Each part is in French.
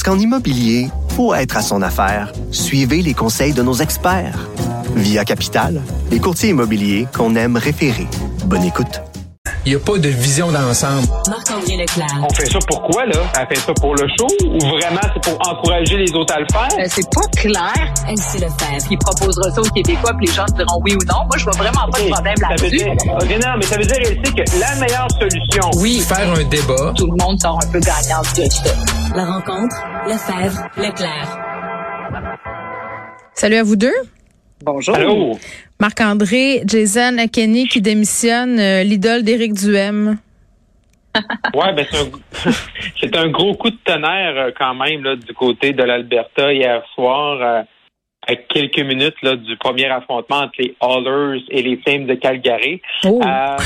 Parce qu'en immobilier, pour être à son affaire, suivez les conseils de nos experts. Via Capital, les courtiers immobiliers qu'on aime référer. Bonne écoute. Il n'y a pas de vision d'ensemble. Marc-André Leclerc. On fait ça pourquoi, là? Elle fait ça pour le show ou vraiment c'est pour encourager les autres à le faire? Euh, c'est pas clair. Elsie Lefebvre. Il proposera ça aux Québécois puis les gens diront oui ou non. Moi, je vois vraiment pas de problème ça veut là-dessus. dire, ok, non, mais ça veut dire, elle sait que la meilleure solution, Oui, Faire un débat. tout le monde sort un peu gagnant de ça. La rencontre, Lefebvre, Leclerc. Salut à vous deux. Bonjour. allô? Marc-André, Jason Kenny qui démissionne, euh, l'idole d'Éric Duhem. Ouais, ben c'est un, c'est un gros coup de tonnerre euh, quand même là, du côté de l'Alberta hier soir, euh, à quelques minutes là, du premier affrontement entre les Oilers et les Flames de Calgary. Oh. Euh,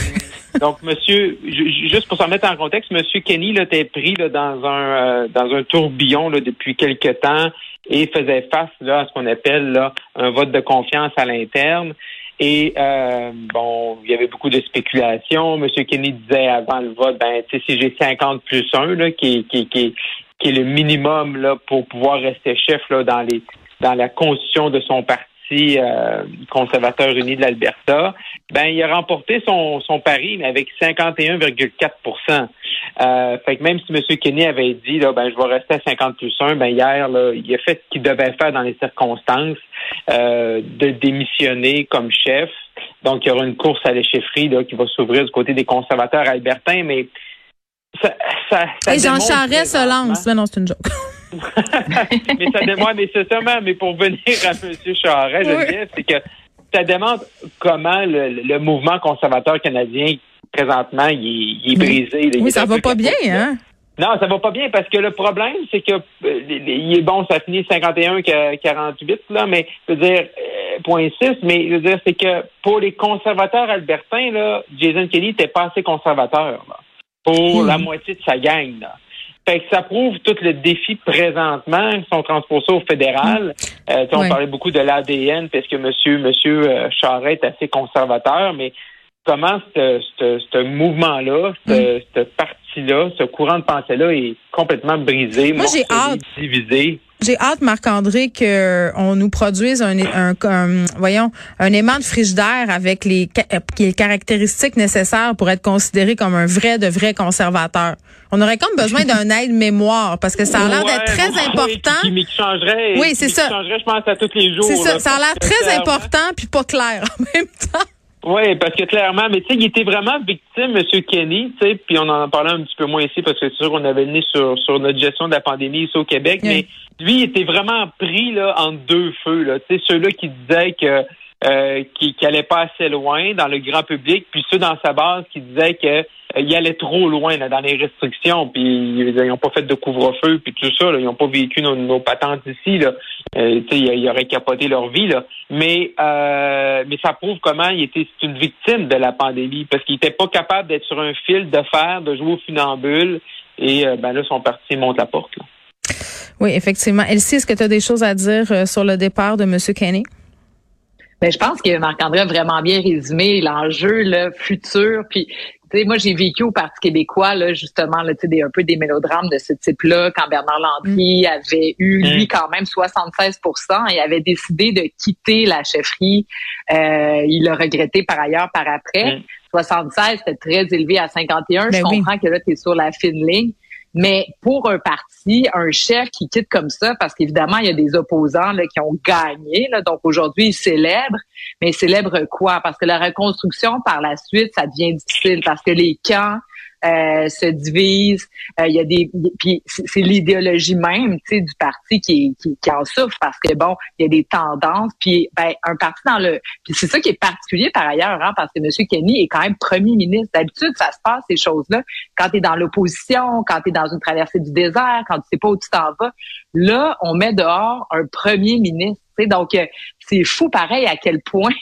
donc, monsieur, ju- ju- juste pour s'en mettre en contexte, monsieur Kenny là, était pris là, dans un euh, dans un tourbillon là, depuis quelque temps et faisait face là, à ce qu'on appelle là, un vote de confiance à l'interne. Et euh, bon, il y avait beaucoup de spéculations. Monsieur Kenny disait avant le vote, ben, tu sais, si j'ai 50 plus 1, là, qui, qui, qui, qui est le minimum là, pour pouvoir rester chef là, dans les dans la constitution de son parti euh, conservateur uni de l'Alberta, ben il a remporté son, son pari, mais avec 51,4% euh, Fait que même si M. Kenny avait dit là, ben je vais rester à 50 plus 1, ben hier, là, il a fait ce qu'il devait faire dans les circonstances euh, de démissionner comme chef. Donc, il y aura une course à la chefferie là, qui va s'ouvrir du côté des conservateurs albertains, mais ça, ça, ça Et Jean Charest se lance. Mais non, c'est une joke. Mais ça démontre, mais c'est seulement, mais pour venir à M. Charest, Oui. C'est que ça démontre comment le, le mouvement conservateur canadien, présentement, il est, il est brisé. là. Il Oui, est ça va pas bien, hein? Non, ça va pas bien parce que le problème, c'est que euh, il est bon, ça finit 51-48, là, mais je veux dire, euh, point 6, mais je veux dire, c'est que pour les conservateurs albertains, là, Jason Kelly n'était pas assez conservateur là, pour Hmm. la moitié de sa gang. Là. Fait que ça prouve tout le défi présentement, si on transpose ça au fédéral. Euh, tu sais, on parlait beaucoup de l'ADN parce que monsieur, monsieur euh, Charest est assez conservateur, mais comment ce, ce, ce mouvement-là, ce, ce parti-là, ce courant de pensée-là est complètement brisé, Moi, j'ai morcelé, hâte. divisé? J'ai hâte, Marc-André, qu'on nous produise un, un, un- voyons, un aimant de frigidaire avec les, ca- euh, les caractéristiques nécessaires pour être considéré comme un vrai de vrai conservateur. On aurait comme besoin d'un aide-mémoire parce que ça a l'air d'être très ouais, important. Qui, qui, qui changerait, Oui, qui- c'est qui ça. changerait, je pense, à tous les jours. C'est ça, là. ça a l'air très important puis pas clair en même temps. Oui, parce que clairement, mais tu sais, il était vraiment victime, M. Kenny, tu sais, puis on en parlait un petit peu moins ici parce que c'est sûr qu'on avait le nez sur, sur notre gestion de la pandémie ici au Québec, Oui. mais lui, il était vraiment pris là entre deux feux, là. Tu sais, ceux-là qui disaient que euh, qui, qui allait pas assez loin dans le grand public, puis ceux dans sa base qui disaient que euh, il allait trop loin là, dans les restrictions, puis ils n'ont pas fait de couvre-feu, puis tout ça, là, ils n'ont pas vécu nos, nos patentes ici, là. Euh, tu sais, ils, ils auraient capoté leur vie, là. Mais euh, mais ça prouve comment il était une victime de la pandémie, parce qu'il n'était pas capable d'être sur un fil de fer, de jouer au funambule, et euh, ben là, son parti monte la porte. Là. Oui, effectivement. Elsie, est-ce que tu as des choses à dire euh, sur le départ de M. Kenny? Ben, je pense que Marc-André a vraiment bien résumé l'enjeu là, futur. Puis, sais, moi, j'ai vécu au Parti québécois, là, justement, là, tu sais, des, un peu des mélodrames de ce type-là, quand Bernard Landry avait eu, lui, quand même 76% et avait décidé de quitter la chefferie. Euh, il l'a regretté par ailleurs par après. Mm. 76, c'était très élevé à 51. Ben je oui. comprends que là, tu es sur la fine ligne. Mais pour un parti, un chef qui quitte comme ça, parce qu'évidemment, il y a des opposants là, qui ont gagné. Là, donc aujourd'hui, ils célèbrent. Mais ils célèbrent quoi? Parce que la reconstruction par la suite, ça devient difficile parce que les camps euh, se divisent. Euh, il y a des, puis c'est l'idéologie même, tu sais, du parti qui, qui, qui en souffre parce que bon, il y a des tendances. Puis ben un parti dans le, puis c'est ça qui est particulier par ailleurs, hein, parce que M. Kenny est quand même premier ministre. D'habitude, ça se passe ces choses-là quand tu es dans l'opposition, quand tu es dans une traversée du désert, quand tu sais pas où tu t'en vas. Là, on met dehors un premier ministre. Donc, euh, c'est fou pareil à quel point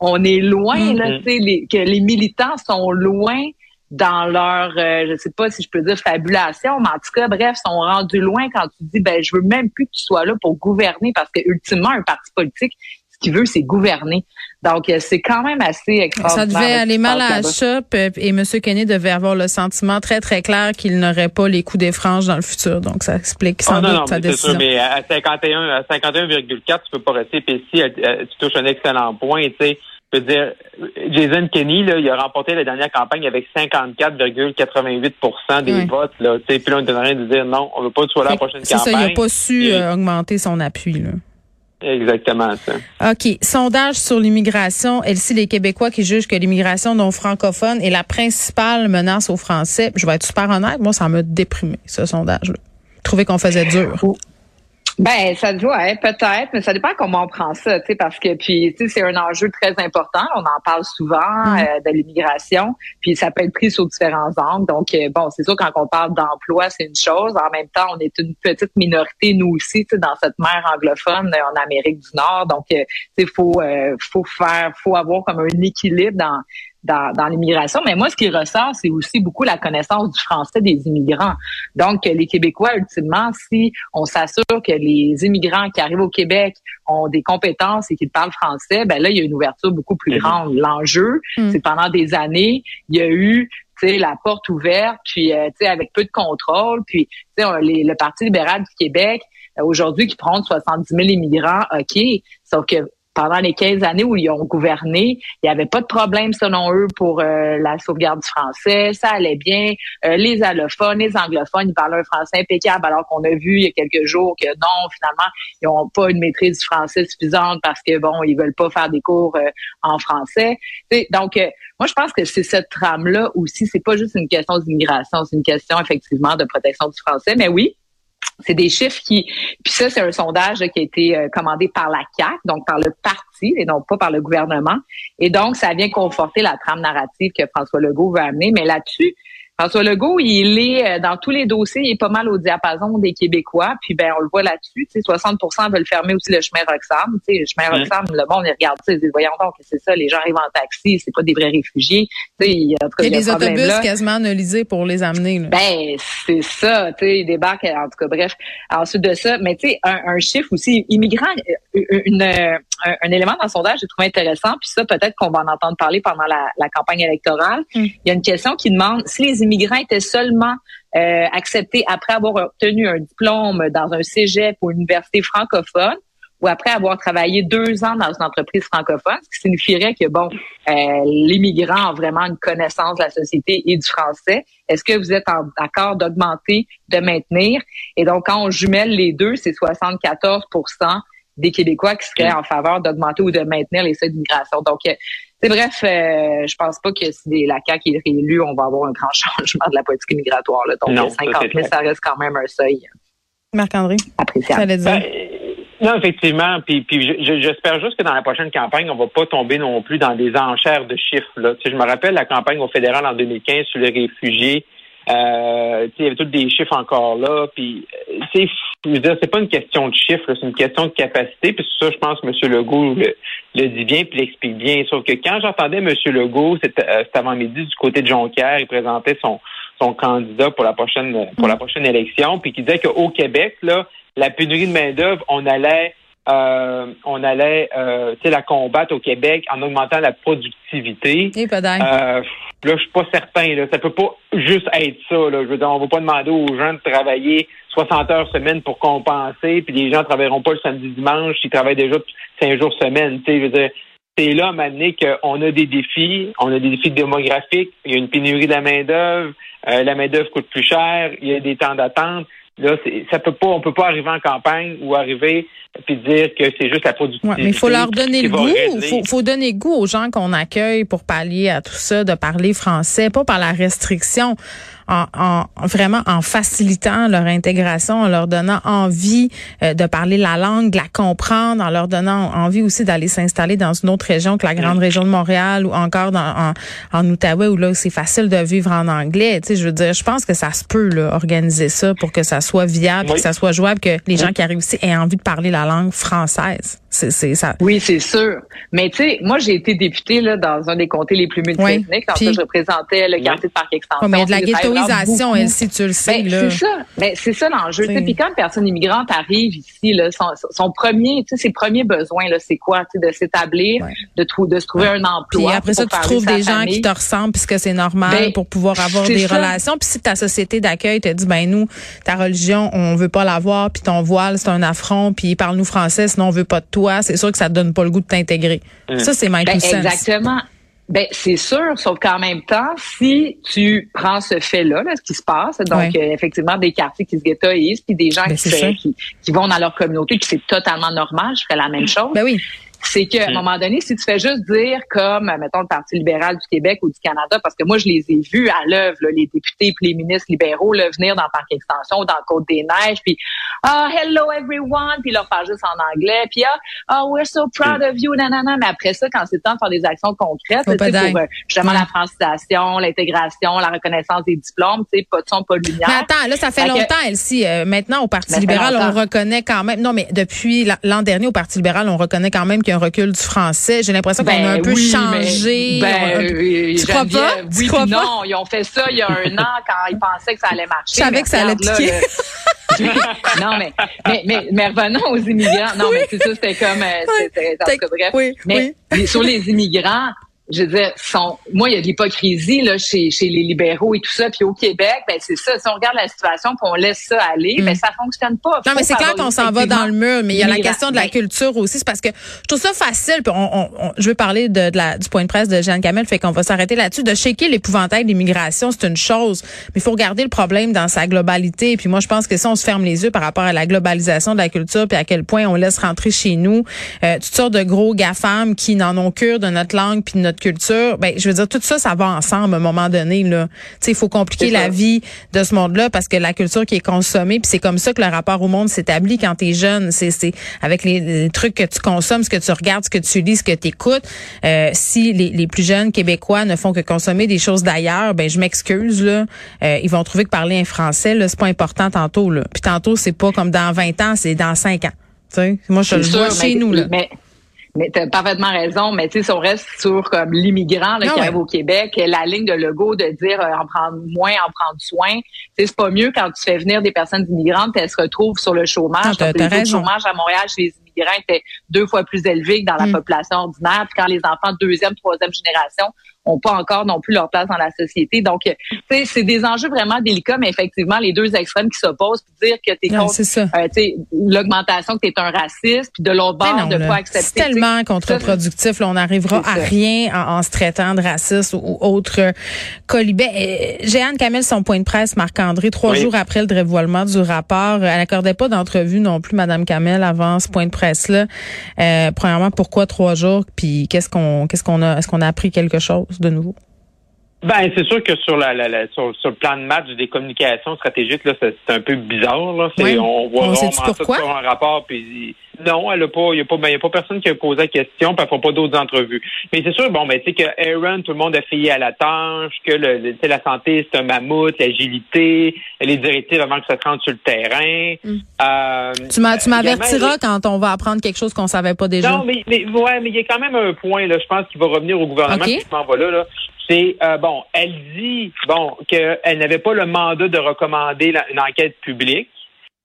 on est loin, là, mm-hmm. les, que les militants sont loin dans leur, euh, je sais pas si je peux dire fabulation, mais en tout cas, bref, sont rendus loin quand tu dis, ben, je veux même plus que tu sois là pour gouverner parce que ultimement, un parti politique, ce qu'il veut, c'est gouverner. Donc, euh, c'est quand même assez extraordinaire. Ça devait aller mal à la shop euh, et M. Kenney devait avoir le sentiment très, très clair qu'il n'aurait pas les coups des franges dans le futur. Donc, ça explique sans oh, non, doute non, sa décision. Sûr, mais à 51, à 51,4, tu peux pas rester. Puis si tu touches un excellent point, tu sais, je veux dire, Jason Kenney, là, il a remporté la dernière campagne avec 54,88% des votes. Là, puis là, on est en train de dire non, on veut pas que tu sois là la prochaine campagne. C'est ça, il n'a pas su euh, augmenter son appui. Là. Exactement ça. OK. Sondage sur l'immigration. Elsie, les Québécois qui jugent que l'immigration non francophone est la principale menace aux Français. Je vais être super honnête, moi, ça m'a déprimé, ce sondage-là. Trouver qu'on faisait dur. Ben, ça doit être peut-être, mais ça dépend comment on prend ça, tu sais, parce que puis tu sais, c'est un enjeu très important. On en parle souvent mm. euh, de l'immigration, puis ça peut être pris sous différents angles. Donc euh, bon, c'est sûr quand on parle d'emploi, c'est une chose. En même temps, on est une petite minorité nous aussi, tu sais, dans cette mer anglophone euh, en Amérique du Nord. Donc, tu sais, faut faut faire, faut avoir comme un équilibre dans dans, l'immigration. Mais moi, ce qui ressort, c'est aussi beaucoup la connaissance du français des immigrants. Donc, les Québécois, ultimement, si on s'assure que les immigrants qui arrivent au Québec ont des compétences et qu'ils parlent français, ben là, il y a une ouverture beaucoup plus mhm. grande. L'enjeu, mm. c'est pendant des années, il y a eu la porte ouverte, puis euh, avec peu de contrôle, puis le Parti libéral du Québec, euh, aujourd'hui, qui prend 70 000 immigrants, OK, sauf que pendant les 15 années où ils ont gouverné, il n'y avait pas de problème selon eux pour euh, la sauvegarde du français. Ça allait bien. Euh, les allophones, les anglophones, ils parlaient un français impeccable, alors qu'on a vu il y a quelques jours que non, finalement, ils n'ont pas une maîtrise du français suffisante parce que bon, ils veulent pas faire des cours euh, en français. donc, moi, je pense que c'est cette trame-là aussi. C'est pas juste une question d'immigration, c'est une question effectivement de protection du français. Mais oui, c'est des chiffres qui, puis ça, c'est un sondage qui a été euh, commandé par la CAC, donc par le parti et non pas par le gouvernement. Et donc, ça vient conforter la trame narrative que François Legault veut amener. Mais là-dessus, François Legault, il est euh, dans tous les dossiers, il est pas mal au diapason des Québécois. Puis ben on le voit là-dessus, 60% veulent fermer aussi le chemin Roxham. le chemin Roxham, le monde il regarde, ils disent voyons donc c'est ça, les gens arrivent en taxi, c'est pas des vrais réfugiés. il y a, il y a des autobus quasiment analysés pour les amener. Là. Ben c'est ça, tu sais, ils débarquent en tout cas bref. Ensuite de ça, mais tu sais un, un, chiffre aussi immigrant, euh, une, un, un, élément dans le sondage j'ai trouvé intéressant. Puis ça peut-être qu'on va en entendre parler pendant la, la campagne électorale. Mm. Il y a une question qui demande si les immigrants étaient seulement euh, acceptés après avoir obtenu un diplôme dans un cégep ou une université francophone ou après avoir travaillé deux ans dans une entreprise francophone, ce qui signifierait que, bon, euh, les migrants ont vraiment une connaissance de la société et du français. Est-ce que vous êtes d'accord d'augmenter, de maintenir? Et donc, quand on jumelle les deux, c'est 74 des Québécois qui seraient en faveur d'augmenter ou de maintenir les seuils d'immigration. Donc, euh, c'est bref, euh, je pense pas que si la CAQ est réélue, on va avoir un grand changement de la politique migratoire. Là. Donc, non, 50 000, ça, reste quand même un seuil. Marc-André. Appréciable. Ben, non, effectivement. Puis, puis j'espère juste que dans la prochaine campagne, on va pas tomber non plus dans des enchères de chiffres. Là. Tu sais, je me rappelle la campagne au fédéral en 2015 sur les réfugiés. Euh, il y avait tous des chiffres encore là. Puis, c'est je veux dire, c'est pas une question de chiffres, c'est une question de capacité. Puis ça, je pense que M. Legault le, dit bien puis l'explique bien. Sauf que quand j'entendais M. Legault, c'était euh, avant-midi du côté de Jonquière, il présentait son, son candidat pour la prochaine pour la prochaine élection, puis qui disait qu'au Québec, là, la pénurie de main-d'œuvre, on allait euh, on allait euh, la combattre au Québec en augmentant la productivité. Et pas euh, là, je suis pas certain. Là, ça peut pas juste être ça. Là. Je veux dire, on va pas demander aux gens de travailler 60 heures semaine pour compenser, puis les gens ne travailleront pas le samedi dimanche, ils travaillent déjà 5 jours semaine. Je veux dire, c'est là maintenant qu'on a des défis, on a des défis démographiques, il y a une pénurie de la main-d'œuvre, euh, la main-d'œuvre coûte plus cher, il y a des temps d'attente. Là, c'est- ça peut pas, on peut pas arriver en campagne ou arriver puis dire que c'est juste la productivité. Ouais, mais il faut leur donner le goût. faut, faut donner goût aux gens qu'on accueille pour pallier à tout ça, de parler français, pas par la restriction, en, en- vraiment en facilitant leur intégration, en leur donnant envie euh, de parler la langue, de la comprendre, en leur donnant envie aussi d'aller s'installer dans une autre région que la grande région de Montréal ou encore dans, en, en Outaouais où là c'est facile de vivre en anglais. Tu sais, je veux dire, je pense que ça se peut là, organiser ça pour que ça soit viable, Oui. que ça soit jouable, que les gens qui arrivent ici aient envie de parler la langue française. C'est, c'est ça. Oui, c'est sûr. Mais tu sais, moi, j'ai été députée là, dans un des comtés les plus multiethniques. Dans Puis- ça, je représentais le quartier de Parc Extension. Mais de la ghettoisation, elle, si tu le sais. Ben, là. c'est ça. Ben, c'est ça l'enjeu. sais. Puis quand une personne immigrante arrive ici, là, son, son premier, tu sais, ses premiers besoins, là, c'est quoi? Tu sais, de s'établir, Ouais. de, trou- de se trouver un emploi. Puis après ça, tu trouves des gens famille. qui te ressemblent puisque c'est normal Ben, pour pouvoir avoir des ça. relations. Puis si ta société d'accueil te dit, ben nous, ta religion, on veut pas l'avoir, puis ton voile, c'est un affront, puis parle-nous français, sinon on veut pas de toi, c'est sûr que ça te donne pas le goût de t'intégrer. Ça, c'est my Ben, exactement. Ben, c'est sûr, sauf qu'en même temps, si tu prends ce fait-là, là, ce qui se passe, donc Ouais. euh, effectivement des quartiers qui se ghettoisent, puis des gens Ben, qui, qui, qui vont dans leur communauté, puis c'est totalement normal, je ferais la même chose. Ben oui. C'est qu'à un moment donné, si tu fais juste dire comme, mettons, le Parti libéral du Québec ou du Canada, parce que moi, je les ai vus à l'œuvre, là, les députés puis les ministres libéraux, là, venir dans le Parc Extension ou dans le Côte-des-Neiges, puis « Ah, hello everyone », puis leur parlent juste en anglais, puis « Ah, oh, we're so proud of you », nanana. Mais après ça, quand c'est le temps de faire des actions concrètes, tu pas sais, pour euh, justement Ouais. la francisation, l'intégration, la reconnaissance des diplômes, tu sais, pas de son, pas de lumière. Mais attends, là, ça fait Fait que- longtemps, Elsie. Euh, maintenant, au Parti Ben, libéral, on reconnaît quand même. Non, mais depuis la- l'an dernier, au Parti libéral, on reconnaît quand même qu'il y a un recul du français. J'ai l'impression qu'on a un Ben peu oui, changé. mais- ben, euh, tu crois pas? Tu Oui, crois puis pas? non, ils ont fait ça il y a un an quand ils pensaient que ça allait marcher. Je savais que ça allait piquer. là, non, mais, mais, mais, mais revenons aux immigrants. Non, mais c'est ça, c'était comme, euh, c'était, bref. Oui, mais sur les immigrants, je veux dire, sont, moi, il y a de l'hypocrisie là chez, chez les libéraux et tout ça. Puis au Québec, ben c'est ça. Si on regarde la situation, puis on laisse ça aller, ben ça fonctionne pas. Mm. Non, mais c'est clair qu'on s'en va dans le mur, mais il y a la question de la Ben, culture aussi. C'est parce que je trouve ça facile. Puis on, on- on- je veux parler de, de la, du point de presse de Jeanne Camel, fait qu'on va s'arrêter là-dessus. De shaker l'épouvantail de l'immigration, c'est une chose, mais il faut regarder le problème dans sa globalité. Puis moi, je pense que si on se ferme les yeux par rapport à la globalisation de la culture, puis à quel point on laisse rentrer chez nous euh, toutes sortes de gros GAFAM qui n'en ont cure de notre langue puis de notre culture, ben je veux dire tout ça, ça va ensemble à un moment donné là. Tu sais, il faut compliquer la vie de ce monde-là parce que la culture qui est consommée, puis c'est comme ça que le rapport au monde s'établit quand tu es jeune. C'est c'est avec les, les trucs que tu consommes, ce que tu regardes, ce que tu lis, ce que tu écoutes. Euh, si les, les plus jeunes québécois ne font que consommer des choses d'ailleurs, ben je m'excuse là, Euh, ils vont trouver que parler un français là, c'est pas important tantôt là. Puis tantôt c'est pas comme dans 20 ans, c'est dans 5 ans. Tu sais, moi je le vois chez mais- nous là. Mais, mais t'as parfaitement raison, mais tu sais, si on reste sur comme l'immigrant qui ouais. arrive au Québec, la ligne de Legault de dire euh, en prendre moins, en prendre soin, tu c'est pas mieux quand tu fais venir des personnes immigrantes, elles se retrouvent sur le chômage. Non, t'as le raison. chômage à Montréal chez les immigrants était deux fois plus élevé que dans la Mm. population ordinaire. Puis quand les enfants de deuxième, troisième génération ont pas encore non plus leur place dans la société. Donc, euh, tu sais, c'est des enjeux vraiment délicats, mais effectivement, les deux extrêmes qui s'opposent, dire que tu es Non, contre c'est ça. euh, tu sais, l'augmentation, que tu es un raciste, puis de l'autre bord, non, de là, pas accepter. C'est tellement contre-productif. Là, on n'arrivera à rien en, en se traitant de raciste ou, ou autre euh, colibet. Jeanne Camel, son point de presse, Marc-André, trois Oui. jours après le dévoilement du rapport, elle n'accordait pas d'entrevue non plus, Madame Camel, avant ce point de presse-là. Euh, premièrement, pourquoi trois jours? Puis qu'est-ce qu'on qu'est-ce qu'on a est-ce qu'on a appris quelque chose? De nouveau? Ben, c'est sûr que sur la, la, la- sur, sur le plan de match des communications stratégiques, là, c'est un peu bizarre. Là. Oui. On voit On ça pourquoi? sur un rapport, puis non, elle a pas, il y a pas, ben, y a pas personne qui a posé la question, puis elle fera pas d'autres entrevues. Mais c'est sûr, bon, ben, tu sais que Aaron, tout le monde a failli à la tâche, que le, le- la santé c'est un mammouth, l'agilité, les directives avant que ça se rentre sur le terrain. Euh, Mm. Tu m'as- tu m'avertiras quand on va apprendre quelque chose qu'on savait pas déjà. non, mais, mais ouais, mais il y a quand même un point là. Je pense qu'il va revenir au gouvernement. Je m'en vais là. là. C'est euh, bon. Elle dit bon qu'elle n'avait pas le mandat de recommander la- une enquête publique.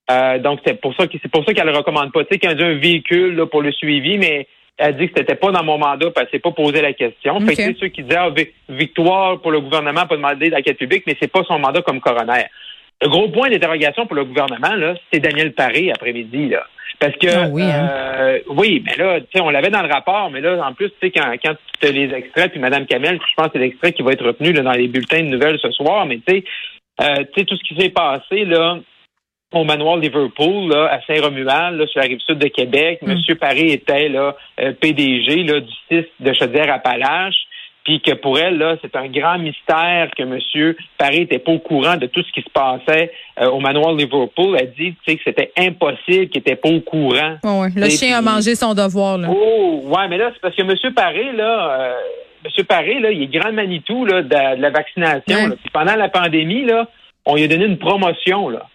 Euh, donc c'est pour ça que c'est pour ça qu'elle le recommande pas. Tu sais, qu'elle a un véhicule là, pour le suivi, mais elle dit que c'était pas dans mon mandat, parce qu'elle s'est pas posé la question. Fait que ceux qui disaient ah, vi- victoire pour le gouvernement, pas demander d'enquête publique, mais c'est pas son mandat comme coroner. Le gros point d'interrogation pour le gouvernement, là, c'est Daniel Paré après-midi, là. Parce que Ah oui, hein. euh, oui, mais là, tu sais, on l'avait dans le rapport, mais là, en plus, tu sais, quand, quand tu as les extraits, puis Mme Kamel, je pense que c'est l'extrait qui va être retenu là, dans les bulletins de nouvelles ce soir, mais tu sais, euh, tu sais, tout ce qui s'est passé, là, au manoir Liverpool, là, à Saint-Romuald, sur la rive sud de Québec. Mm. Monsieur Paré était là, euh, PDG là, du 6 de Chaudière-Appalaches. Puis que pour elle, là, c'est un grand mystère que Monsieur Paré était pas au courant de tout ce qui se passait euh, au manoir Liverpool. Elle dit, tu sais, que c'était impossible qu'il était pas au courant. Ouais, ouais. Le chien a mangé son devoir. Là. Oh, ouais, mais là, c'est parce que M. Paré, là, euh, M. Paré, là, il est grand Manitou là, de, de la vaccination. Ouais. là. Puis pendant la pandémie, là, on lui a donné une promotion. Là.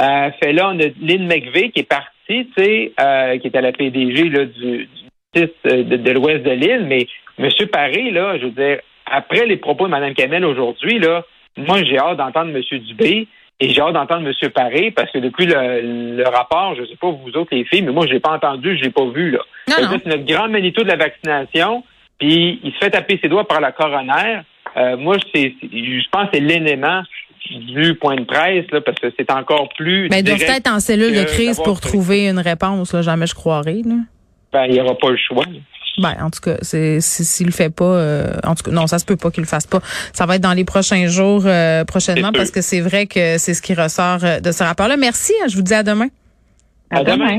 Euh, fait là, on a Lynn McVeigh qui est partie, tu sais, euh, qui était la PDG là, du, du 6 euh, de, de l'ouest de l'île, mais M. Paré, là, je veux dire, après les propos de Mme Kamel aujourd'hui, là, moi, j'ai hâte d'entendre M. Dubé et j'ai hâte d'entendre M. Paré parce que depuis le, le rapport, je sais pas vous autres les filles, mais moi, je l'ai pas entendu, je l'ai pas vu, là. C'est notre grand Manitou de la vaccination, puis il se fait taper ses doigts par la coroner. Euh, moi, c'est, je pense que c'est l'élément du point de presse, là, parce que c'est encore plus. Mais Ben, ils doivent être en cellule de crise pour trouver une réponse. Là. Jamais je croirais. Là. Ben, il n'y aura pas le choix. Ben, en tout cas, c'est si- s'il le fait pas, euh, en tout cas, non, ça se peut pas qu'il le fasse pas. Ça va être dans les prochains jours, euh, prochainement, parce que c'est vrai que c'est ce qui ressort euh, de ce rapport-là. Merci. hein, je vous dis à demain. À À demain. demain.